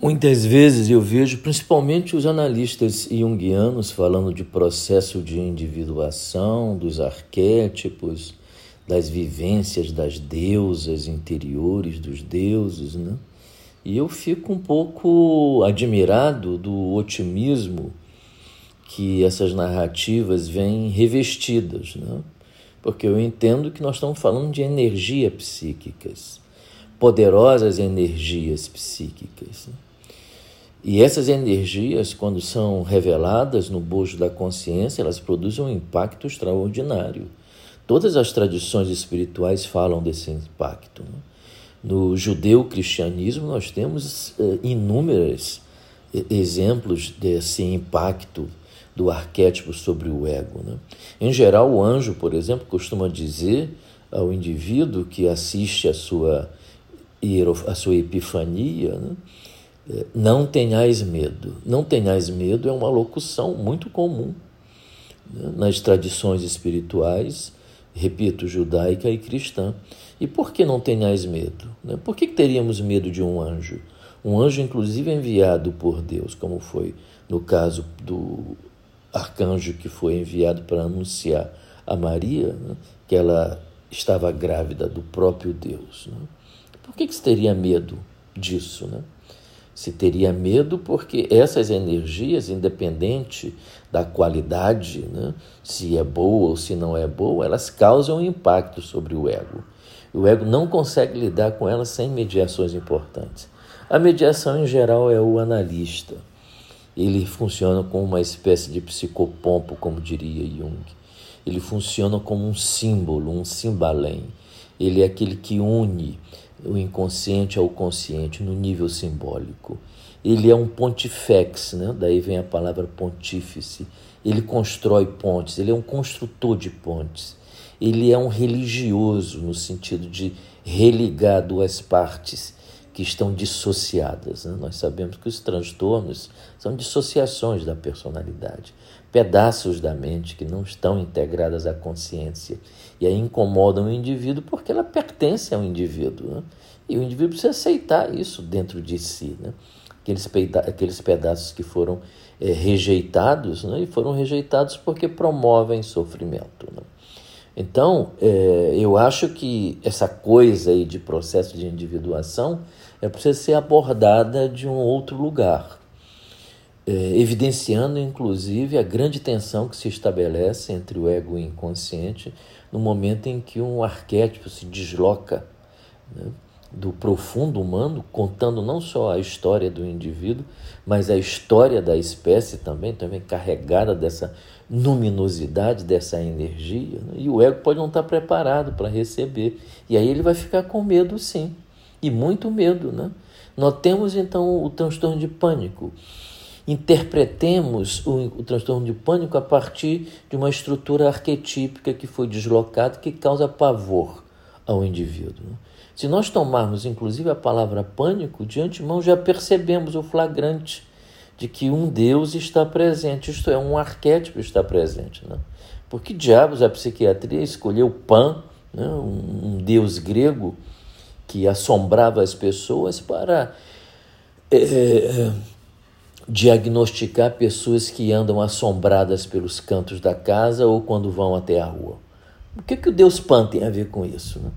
Muitas vezes eu vejo, principalmente os analistas junguianos, falando de processo de individuação, dos arquétipos, das vivências das deusas interiores dos deuses, né? E eu fico um pouco admirado do otimismo que essas narrativas vêm revestidas, né? Porque eu entendo que nós estamos falando de energias psíquicas, poderosas energias psíquicas. Né? E essas energias, quando são reveladas no bojo da consciência, elas produzem um impacto extraordinário. Todas as tradições espirituais falam desse impacto. No judeu-cristianismo, nós temos uh, inúmeros exemplos desse impacto do arquétipo sobre o ego. Né? Em geral, o anjo, por exemplo, costuma dizer ao indivíduo que assiste a sua, a sua epifania, né? Não tenhais medo. Não tenhais medo é uma locução muito comum né, nas tradições espirituais, repito, judaica e cristã. E por que não tenhais medo? Né? Por que teríamos medo de um anjo? Um anjo, inclusive, enviado por Deus, como foi no caso do arcanjo que foi enviado para anunciar a Maria né, que ela estava grávida do próprio Deus. Por que, se teria medo disso? Se teria medo, porque essas energias, independente da qualidade, né, se é boa ou se não é boa, elas causam impacto sobre o ego. O ego não consegue lidar com elas sem mediações importantes. A mediação, em geral, é o analista. Ele funciona como uma espécie de psicopompo, como diria Jung. Ele funciona como um símbolo, um simbalém. Ele é aquele que une o inconsciente ao consciente no nível simbólico. Ele é um pontifex, né? daí vem a palavra pontífice. Ele constrói pontes, ele é um construtor de pontes. Ele é um religioso no sentido de religar duas partes que estão dissociadas. Né? Nós sabemos que os transtornos são dissociações da personalidade, pedaços da mente que não estão integradas à consciência e aí incomodam o indivíduo porque ela pertence ao indivíduo. Né? E o indivíduo precisa aceitar isso dentro de si. Né? Aqueles, peda aqueles pedaços que foram é, rejeitados né? e foram rejeitados porque promovem sofrimento. Né? Então, é, eu acho que essa coisa aí de processo de individuação é precisa ser abordada de um outro lugar, é, evidenciando inclusive a grande tensão que se estabelece entre o ego e o inconsciente no momento em que um arquétipo se desloca né, do profundo humano, contando não só a história do indivíduo, mas a história da espécie também, também carregada dessa luminosidade, dessa energia. Né? E o ego pode não estar preparado para receber. E aí ele vai ficar com medo, sim e muito medo. Né? Notemos então o transtorno de pânico. Interpretemos o, o transtorno de pânico a partir de uma estrutura arquetípica que foi deslocada que causa pavor ao indivíduo. Né? Se nós tomarmos inclusive a palavra pânico, de antemão já percebemos o flagrante de que um Deus está presente, isto é, um arquétipo está presente. Né? Por que diabos a psiquiatria escolheu Pan, né? um, um Deus grego, que assombrava as pessoas para é, diagnosticar pessoas que andam assombradas pelos cantos da casa ou quando vão até a rua. O que, que o Deus Pan tem a ver com isso? Né?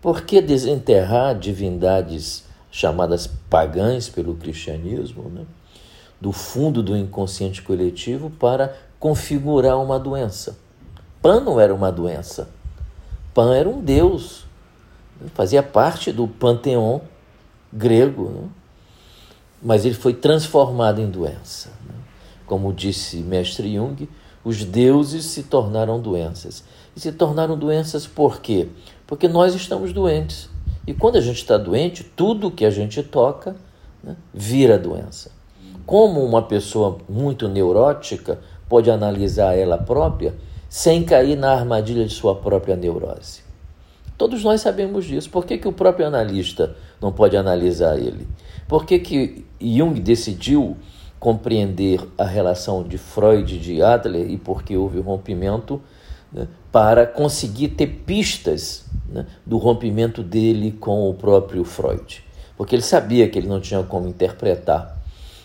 Por que desenterrar divindades chamadas pagãs pelo cristianismo, né? do fundo do inconsciente coletivo para configurar uma doença? Pan não era uma doença. Pan era um Deus fazia parte do panteão grego, né? Mas ele foi transformado em doença. Né? Como disse mestre Jung, os deuses se tornaram doenças. E se tornaram doenças por quê? Porque nós estamos doentes. E quando a gente está doente, tudo que a gente toca né, vira doença. Como uma pessoa muito neurótica pode analisar ela própria sem cair na armadilha de sua própria neurose? Todos nós sabemos disso. Por que, que o próprio analista não pode analisar ele? Por que, que Jung decidiu compreender a relação de Freud e de Adler e por que houve o rompimento né, para conseguir ter pistas né, do rompimento dele com o próprio Freud? porque ele sabia que ele não tinha como interpretar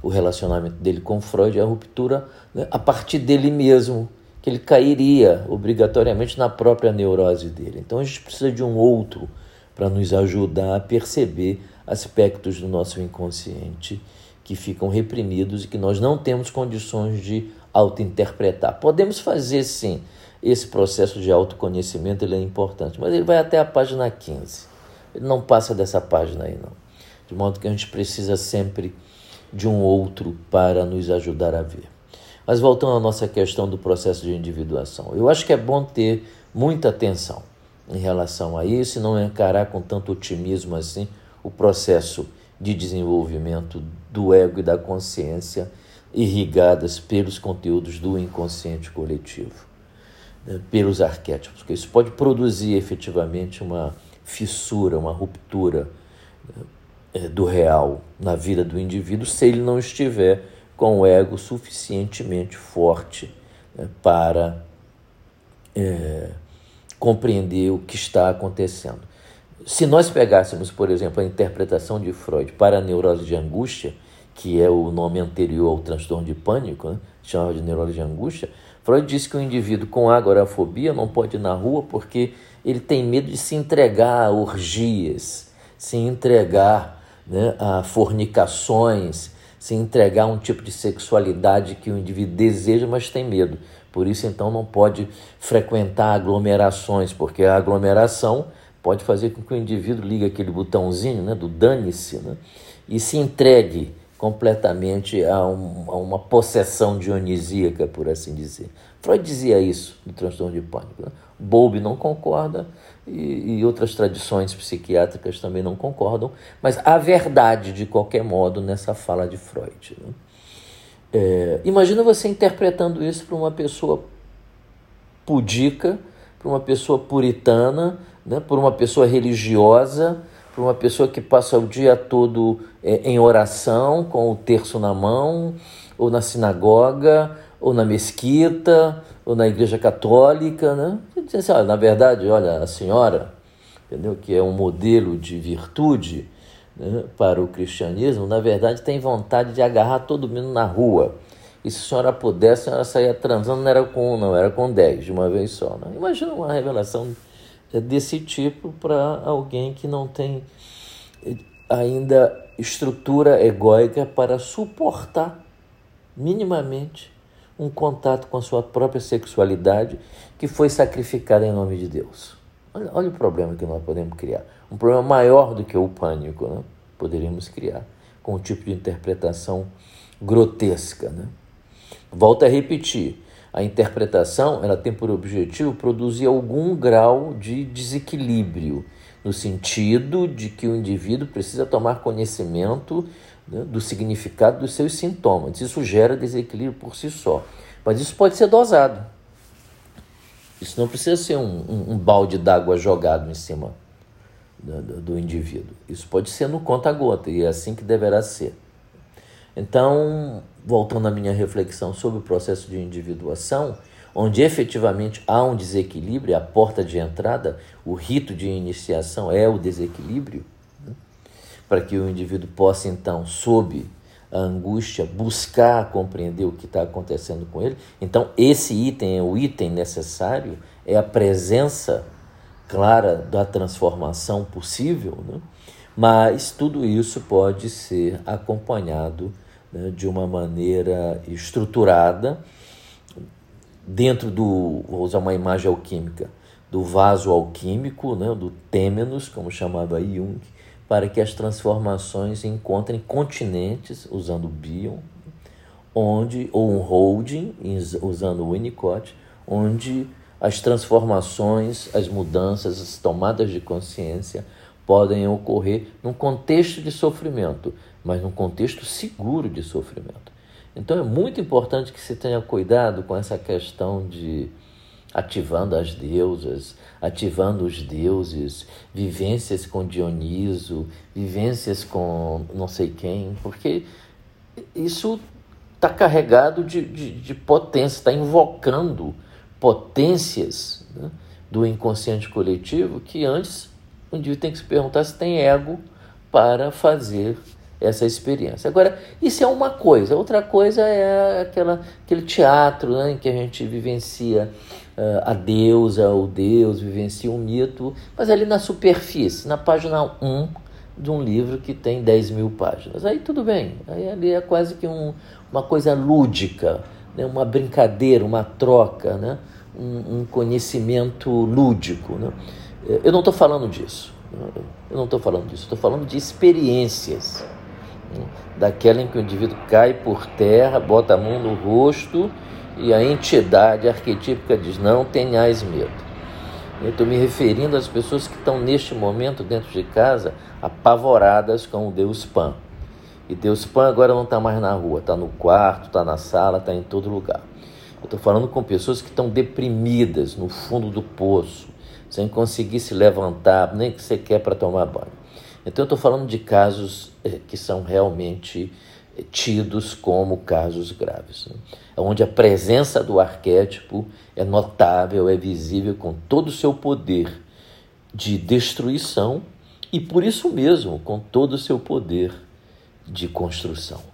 o relacionamento dele com Freud a ruptura né, a partir dele mesmo, que ele cairia obrigatoriamente na própria neurose dele. Então a gente precisa de um outro para nos ajudar a perceber aspectos do nosso inconsciente que ficam reprimidos e que nós não temos condições de auto-interpretar. Podemos fazer sim esse processo de autoconhecimento, ele é importante, mas ele vai até a página 15. Ele não passa dessa página aí não. De modo que a gente precisa sempre de um outro para nos ajudar a ver. Mas voltando à nossa questão do processo de individuação, eu acho que é bom ter muita atenção em relação a isso e não encarar com tanto otimismo assim o processo de desenvolvimento do ego e da consciência irrigadas pelos conteúdos do inconsciente coletivo, né, pelos arquétipos, porque isso pode produzir efetivamente uma fissura, uma ruptura né, do real na vida do indivíduo se ele não estiver com o ego suficientemente forte né, para é, compreender o que está acontecendo. Se nós pegássemos, por exemplo, a interpretação de Freud para a neurose de angústia, que é o nome anterior ao transtorno de pânico, né, chamado de neurose de angústia, Freud disse que o indivíduo com agorafobia não pode ir na rua porque ele tem medo de se entregar a orgias, se entregar né, a fornicações, se entregar a um tipo de sexualidade que o indivíduo deseja, mas tem medo. Por isso, então, não pode frequentar aglomerações, porque a aglomeração pode fazer com que o indivíduo ligue aquele botãozinho né, do dane-se né, e se entregue completamente a, um, a, uma possessão dionisíaca, por assim dizer. Freud dizia isso no transtorno de pânico. Né? Bowlby não concorda e, e, outras tradições psiquiátricas também não concordam, mas há verdade, de qualquer modo, nessa fala de Freud. Né? É, imagina você interpretando isso para uma pessoa pudica, para uma pessoa puritana, né, por uma pessoa religiosa, por uma pessoa que passa o dia todo é, em oração, com o terço na mão, ou na sinagoga, ou na mesquita, ou na igreja católica, né? Você assim, olha, na verdade, olha, a senhora, entendeu? Que é um modelo de virtude né, para o cristianismo, na verdade tem vontade de agarrar todo mundo na rua. E se a senhora pudesse, a senhora saía transando, não era com um, não, era com dez, de uma vez só. Né? Imagina uma revelação desse tipo para alguém que não tem ainda estrutura egóica para suportar minimamente um contato com a sua própria sexualidade que foi sacrificada em nome de Deus. Olha, olha o problema que nós podemos criar. Um problema maior do que o pânico, né? Poderíamos criar com um tipo de interpretação grotesca, né? Volto a repetir. A interpretação ela tem por objetivo produzir algum grau de desequilíbrio, no sentido de que o indivíduo precisa tomar conhecimento né, do significado dos seus sintomas. Isso gera desequilíbrio por si só. Mas isso pode ser dosado. Isso não precisa ser um, um, um balde d'água jogado em cima do, do, do indivíduo. Isso pode ser no conta-gota, e é assim que deverá ser. Então, voltando à minha reflexão sobre o processo de individuação, onde efetivamente há um desequilíbrio, a porta de entrada, o rito de iniciação é o desequilíbrio, né? para que o indivíduo possa então, sob a angústia, buscar compreender o que está acontecendo com ele. Então, esse item é o item necessário, é a presença clara da transformação possível, né? mas tudo isso pode ser acompanhado né, de uma maneira estruturada dentro do, vou usar uma imagem alquímica, do vaso alquímico, né, do têmenos, como chamava Jung, para que as transformações encontrem continentes, usando o Bion, onde, ou um holding, usando o Winnicott, onde as transformações, as mudanças, as tomadas de consciência podem ocorrer num contexto de sofrimento, mas num contexto seguro de sofrimento. Então é muito importante que se tenha cuidado com essa questão de ativando as deusas, ativando os deuses, vivências com Dioniso, vivências com não sei quem, porque isso está carregado de, de, de potência, está invocando potências né, do inconsciente coletivo que antes o indivíduo tem que se perguntar se tem ego para fazer essa experiência. Agora, isso é uma coisa, outra coisa é aquela, aquele teatro né, em que a gente vivencia uh, a deusa, o deus, vivencia um mito, mas ali na superfície, na página 1 de um livro que tem 10 mil páginas. Aí tudo bem, aí ali é quase que um, uma coisa lúdica, né, uma brincadeira, uma troca, né, um, um conhecimento lúdico. Né. Eu não estou falando disso. Eu não estou falando disso, estou falando de experiências daquela em que o indivíduo cai por terra, bota a mão no rosto e a entidade arquetípica diz: Não tenhais medo. Eu estou me referindo às pessoas que estão neste momento dentro de casa apavoradas com o Deus Pan. E Deus Pan agora não está mais na rua, está no quarto, está na sala, está em todo lugar. Eu estou falando com pessoas que estão deprimidas no fundo do poço, sem conseguir se levantar, nem que você quer para tomar banho. Então, eu estou falando de casos eh, que são realmente eh, tidos como casos graves, né? onde a presença do arquétipo é notável, é visível com todo o seu poder de destruição e, por isso mesmo, com todo o seu poder de construção.